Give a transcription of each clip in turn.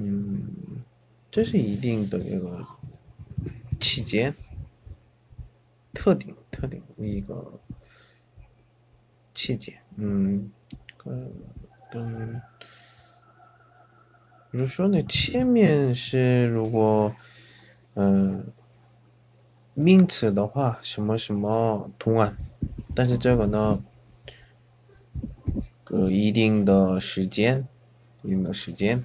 嗯，这是一定的这个期间，特定特定一个期间，嗯，跟跟，比如说那前面是如果，嗯，名词的话，什么什么同啊。但是这个呢，个一定的时间，一定的时间，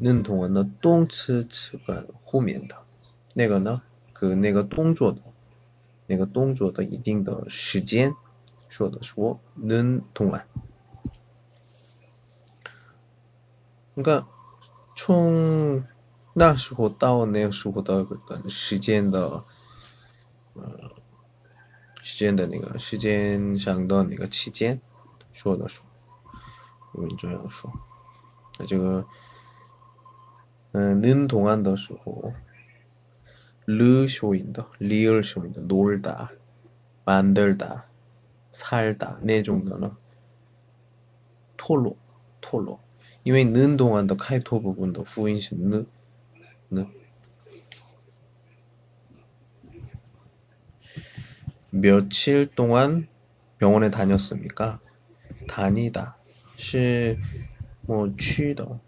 能同完的动词词干后面的，那个呢，个那个动作的，那个动作的一定的时间，说的说能同完。你看，从那时候到那个时候的时间的，嗯。时间的那个时间上的那个期间，说的说，我们这样说。那这个， 는 동안더 쓰고 르쇼인더 리얼쇼인더 놀다 만들다 살다 네 종류는 토로 토로 因为는 동안더 카이토 부분도 후인신 느 느. 며칠 동안 병원에 다녔습니까? 다니다. 시뭐 취더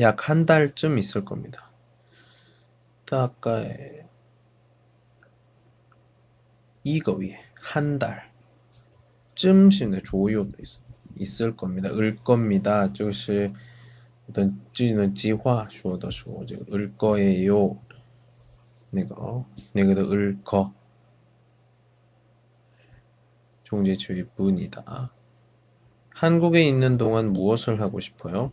약 한 달쯤 있을 겁니다. 아까 이거 위에 한 달쯤 시의 조요도 있, 있을 겁니다. 을 겁니다. 就是 어떤 찌는 지화 주어더시고 이제 을 거예요. 내가 어? 내가도 을 거. 종제주의 분이다. 한국에 있는 동안 무엇을 하고 싶어요?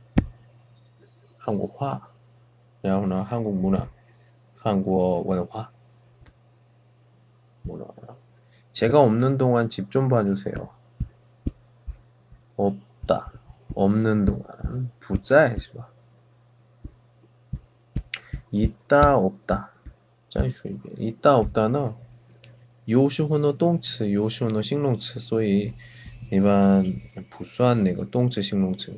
韩国话，然后呢，韩国문화韩国文化문화 제가 없는 동안 집 좀 봐주세요. 없다. 없는 동안 부자 해지마. 있다 없다. 짤수 있게. 있다 없다는 요시호노 똥츠 요시호노 싱롱츠 소위 일반 부수한 내거 똥츠 싱롱츠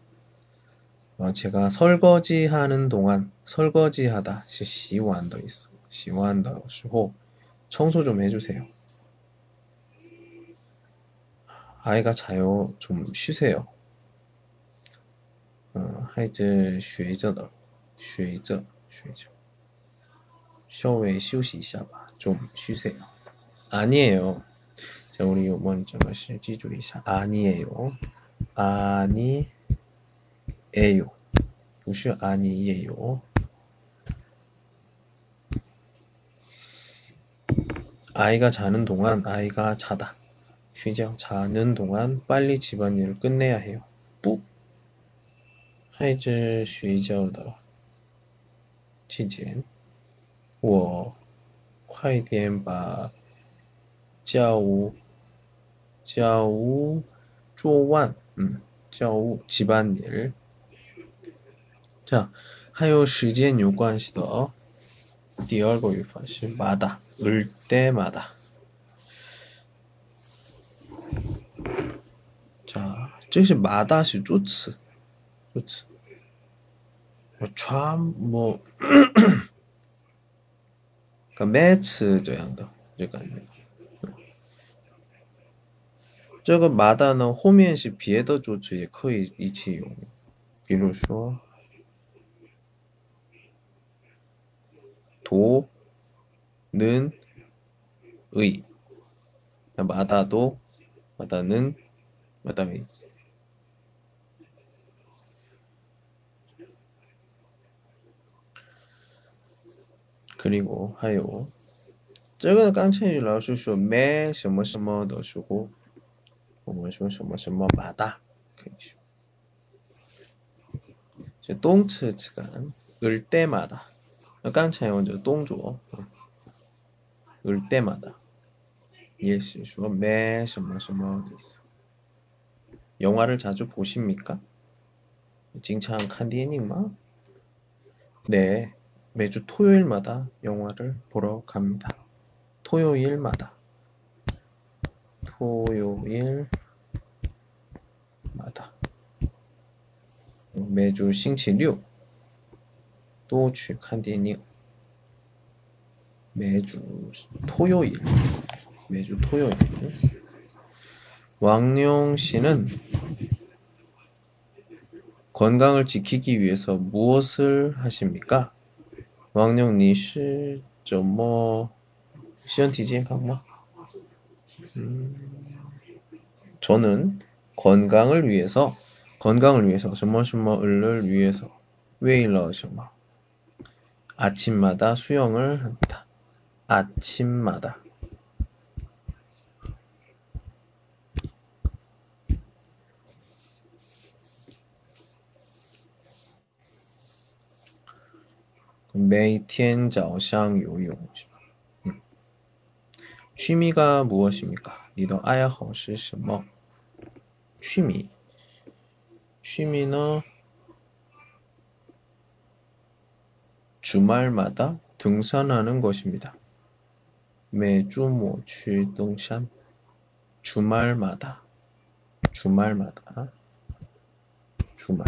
어, 제가 설거지 하는 동안 설거지 하다 시 시완더 있어. 시완더 시고 청소 좀 해주세요. 아이가 자요. 좀 쉬세요. 어, 하이즈 学着的 쉬着 쉬着 稍微休息一下吧. 좀 쉬세요. 아니에요. 자, 우리 먼저 것을 기주 이사 아니에요. 아니 에요. 不是 아니에요. 아이가 자는 동안 아이가 자다. 쉬죠. 자는 동안 빨리 집안일을 끝내야 해요. 뿌. 孩子睡觉的期间，我快点把家务家务做完，嗯，家务 집안일. 자, 还有时间有关系的哦。第二个语法是 마다, 을 때마다. 자, 这是 마다 是助词，助词。뭐 참, 뭐, 그러니까 매츠 这样的这感觉。这个麻的呢，后面是别的助词也可以一起用，比如说 도, 는, 의. 마다도, 마다는, 마다의. 그리고 하요. 这个刚才老师说没什么什么的时候我们说什么什么马大可以说，这动词词干을때마 다。 깡차이원 저 동조. 올 때마다. 예시 주어 매什么 什么 영화를 자주 보십니까? 징창 칸디엔마? 네, 매주 토요일마다 영화를 보러 갑니다. 토요일마다. 토요일마다. 매주 싱치 6 또去 看电影. 매주 토요일. 매주 토요일. 왕룡 씨는 건강을 지키기 위해서 무엇을 하십니까? 왕룡 니시 저뭐 시연티지 강마. 음, 저는 건강을 위해서 건강을 위해서 什么什么을 위해서 为了什么 아침마다 수영을 합니다. 아침마다 매일 早上游泳 음. 취미가 무엇입니까? 你的爱好是什么? 취미 취미는 주말마다 등산하는 것입니다. 매주 모취 등산 주말마다 주말마다 주말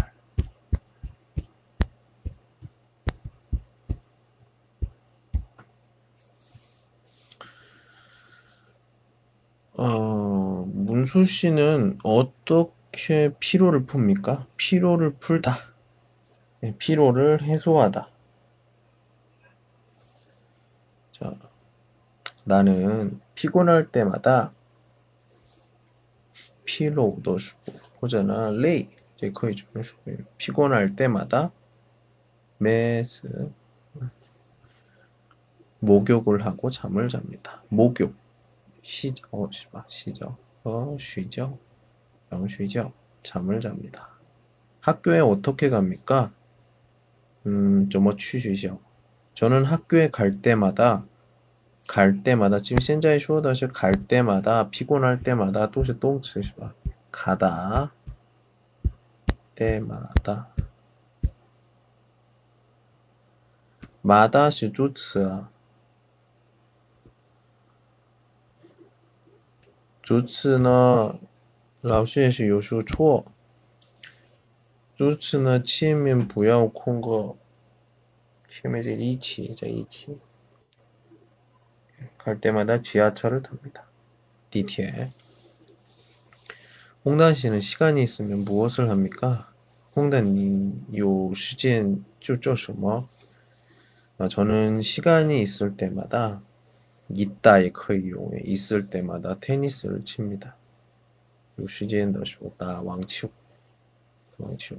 어, 문수 씨는 어떻게 피로를 풉니까? 피로를 풀다. 네, 피로를 해소하다. 자, 나는 피곤할 때마다 피로 넣어주고 호자나 레이 이제 거의 주고. 피곤할 때마다 매스 목욕을 하고 잠을 잡니다. 목욕. 시저 어, 시저 어, 쉬죠. 영쉬죠. 잠을 잡니다. 학교에 어떻게 갑니까? 음, 저뭐 취시죠. 저는 학교에 갈 때마다 갈 때마다 지금 现在说的是갈 때마다 피곤할 때마다 都是动词是吧 가다 때마다 마다 是助词啊助词呢老师也是有时候错助词呢前面不要空个 지금 이제 이치죠, 이치. 갈 때마다 지하철을 탑니다. DTL. 홍단 씨는 시간이 있으면 무엇을 합니까? 홍단님, 요 시즌 쪼쪼什么? 아, 저는 시간이 있을 때마다 이따의 커이용에 있을 때마다 테니스를 칩니다. 요 시즌 더쇼다 왕치우 왕치우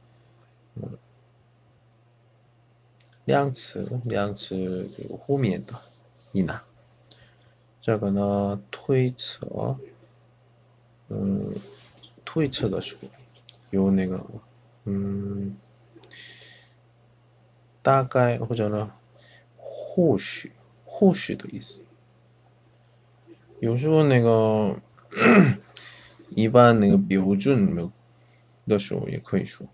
量词，量词就后面的一拿。这个呢，推测，嗯，推测的时候有那个，嗯，大概或者呢，或许，或许的意思。有时候那个一般那个标准的时候也可以说。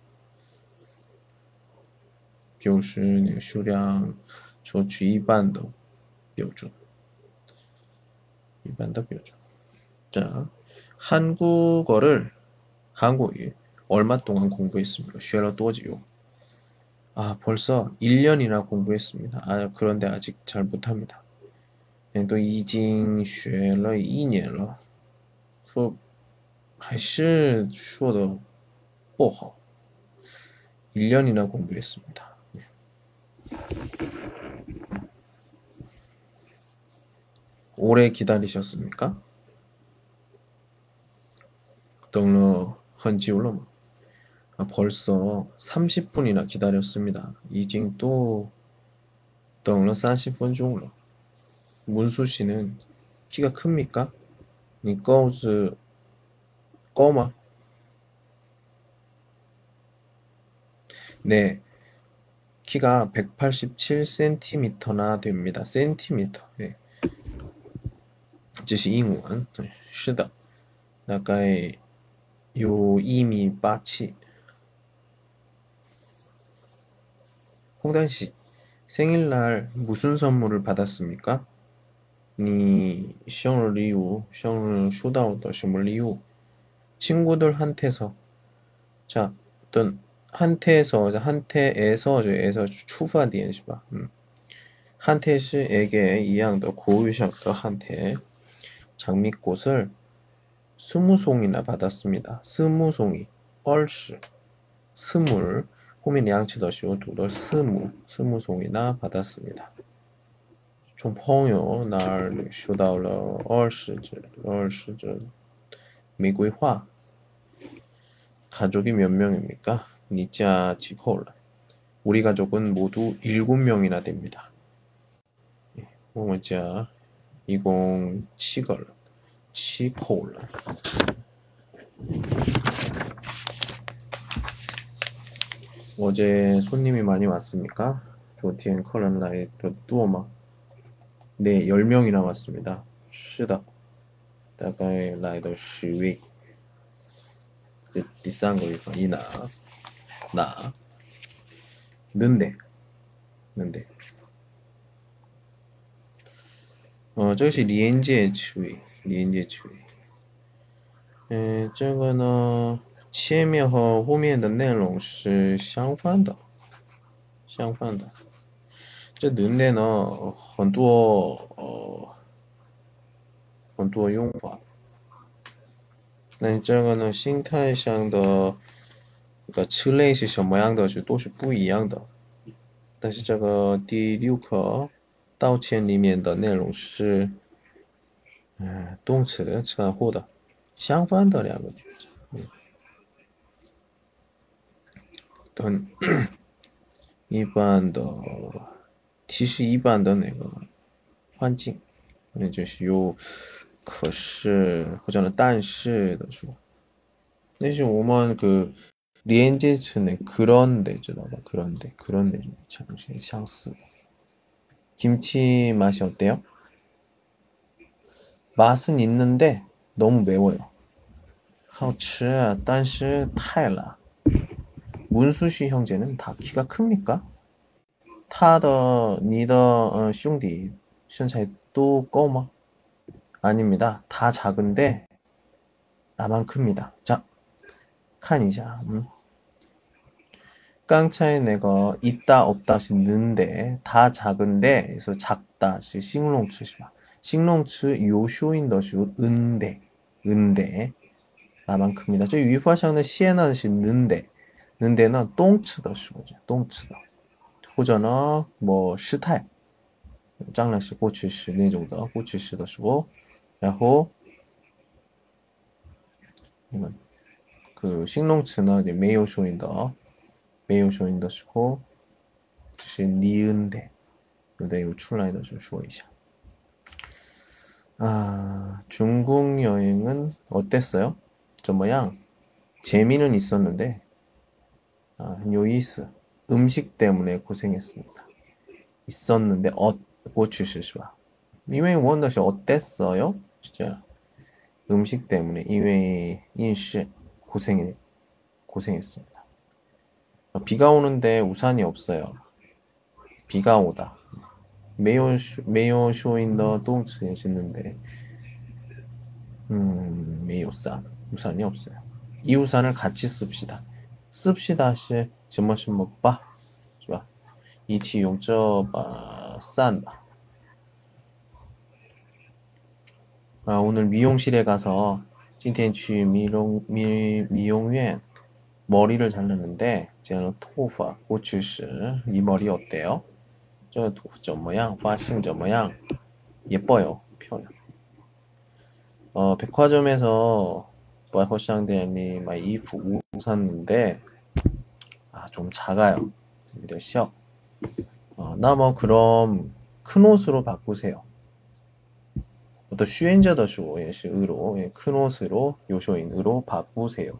就是那个数量说取一半的标准，一般的标准。자 한국어를 한국이 얼마 동안 공부했습니까? 学了多久? 아, 벌써 1년이나 공부했습니다. 아, 그런데 아직 잘 못합니다. 都已经学了一年了，说还是说的不好。1년이나 공부했습니다. 오래 기다리셨습니까? 等了很久了吗? 아, 벌써 30분이나 기다렸습니다. 이징 또等了 30分钟了. 문수 씨는 키가 큽니까? 你高是高吗? 네, 키가 187cm나 됩니다. 센티미터. 예. 这是英文对是的大概有1米87 홍단씨 생일날 무슨 선물을 받았습니까? 你生日礼物生日收到的什么礼物 친구들한테서 자 어떤 한테에서 한테에서 저에서 추후한 디엔시바 음. 한테시에게 이양더 고유샹더 한테 장미꽃을 스무 송이나 받았습니다. 스무 송이 얼시 스물 호민 양치더시오 두더 스무 스무 송이나 받았습니다. 좀 펑요 날 쇼다올러 얼시즈 얼시즈 미국화 가족이 몇 명입니까? 니자 지코라. 우리 가족은 모두 7명이나 됩니다. 我家 20七个人 7口人 어제 손님이 많이 왔습니까? 조티엔 커런 라이 또 뚜어마 네 10명이나 왔습니다 是的大概来到10位这第三个地方一拿 나 는데 는데 哦，这是连接词语，连接词语。嗯，这个呢，前面和后面的内容是相反的，相反的。这 能的呢，很多呃很多用法。那这个呢，心态上的 个车类是什么样的是都是不一样的。但是这个第六课道歉里面的内容是，嗯，动词词干后的相反的两个句子。嗯，等 一般的，其实一般的那个环境，那就是有可是或者呢但是的时候，那是我们个 리엔제츠네 그런데 주나봐 그런데 그런데 좀 정신 샹스 김치 맛이 어때요? 맛은 있는데 너무 매워요. 好吃但是太辣 문수시 형제는 다 키가 큽니까? 他的你的 兄弟 身材都 高吗? 아닙니다. 다 작은데 나만 큽니다. 자, 看一下, 음. 刚才 내가 있다 없다시 는데 다 작은데 그래서 작다 시 싱롱츠是吧 싱롱츠 요쇼인 것이 은데 은데 나만 큽니다. 저 유화상의 시에는 시 는데 는데는 똥츠 的时候죠 똥츠 或者呢뭐 시态 장난시 过去式 那种的过去式 的时候然后 이건 그 싱롱츠는 没有说音的 没有收音的时候，只是念的，有的有出来的就说一下。아 중국 여행은 어땠어요? 怎么样? 재미는 있었는데 아, 요이스 음식 때문에 고생했습니다. 있었는데 어 고추시시바. 이외 원더시 어땠어요? 진짜 음식 때문에 이외 인시 고생 고생했습니다. 비가 오는데 우산이 없어요. 비가 오다. 메요 메요 쇼인더 똥츠에 씻는데 음 메요산 우산이 없어요. 이 우산을 같이 씁시다. 씁시다 시什么什么 바, 是吧?一起用这把伞吧. 아, 오늘 미용실에 가서 今天去美容美美容院 머리를 자르는데 제가 토파 고추시 이 머리 어때요? 저 모양, 파싱 점 모양 예뻐요. 표현. 어 백화점에서 버허샹대니 막 이프 샀는데 아 좀 작아요. 몇 시어. 어, 나뭐 그럼 큰 옷으로 바꾸세요. 어떤 슈엔저더쇼 예시 으로 예, 큰 옷으로 요쇼인으로 바꾸세요.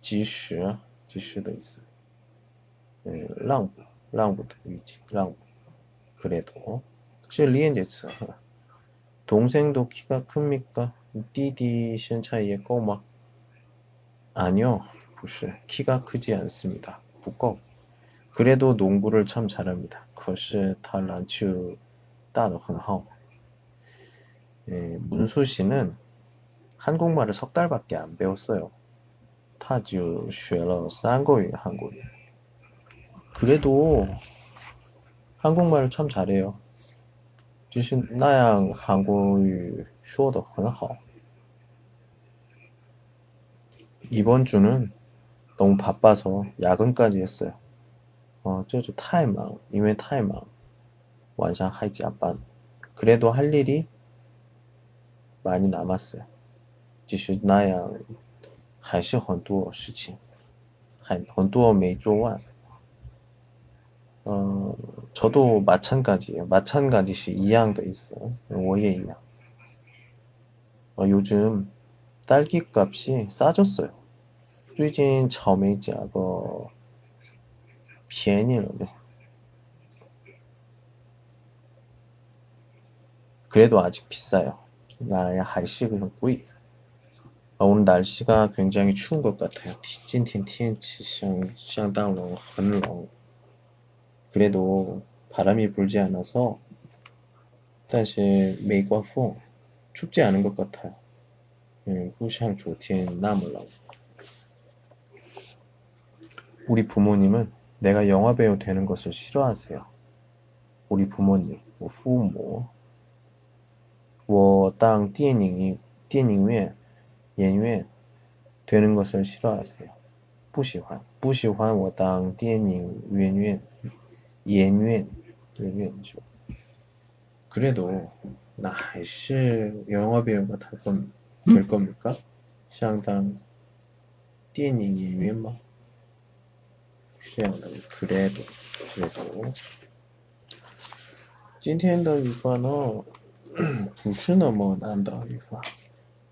及时，及时的意思。嗯，让步。 让步的 위치, 랑 그래도 혹시 리엔제츠 동생도 키가 큽니까? 띠디 신 차이에 꼬마 아니요, 不是 키가 크지 않습니다. 부꺼 그래도 농구를 참 잘합니다. 可是他篮球打得很好. 예, 문수 씨는 한국말을 석 달밖에 안 배웠어요. 他就学了三个月 한국어. 그래도 한국말을 참 잘해요. 就是那样韩国语说的很好. 이번 주는 너무 바빠서 야근까지 했어요. 어, 这就太忙,因为太忙.晚上还加班. 그래도 할 일이 많이 남았어요. 就是那样 还是很多事情，很很多没做完。 어, 저도 마찬가지예요. 마찬가지시 이양도 있어요. 워예一样. 어, 요즘 딸기 값이 싸졌어요. 最近草莓价格便宜了. 그래도 아직 비싸요. 나야 还是很贵. 아, 오늘 날씨가 굉장히 추운 것 같아요. 今天天气相相当冷,很冷. 그래도 바람이 불지 않아서 但是没刮风 춥지 않은 것 같아요. 음, 不像昨天那么冷. 우리 부모님은 내가 영화 배우 되는 것을 싫어하세요. 우리 부모님, 我父母,我当电影电影院 演员 되는 것을 싫어하세요. 不喜欢,不喜欢我当电影演员演员演员 그래도 나还是 영화 배우가 될, 겁, 될 겁니까? 相当电影演员吗? 这样的 그래도 그래도 今天的语法呢不是那么难的语法，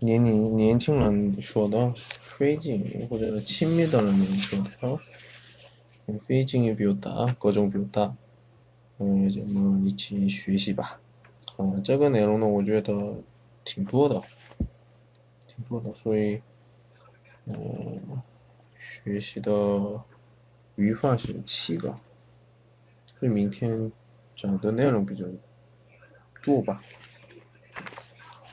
年龄年轻人说的费劲或者是亲密的人说的，嗯费劲也比较大，各种比较大。嗯，咱们一起学习吧。嗯，这个内容呢，我觉得挺多的，挺多的，所以，嗯，学习的语法是七个，所以明天讲的内容比较多吧。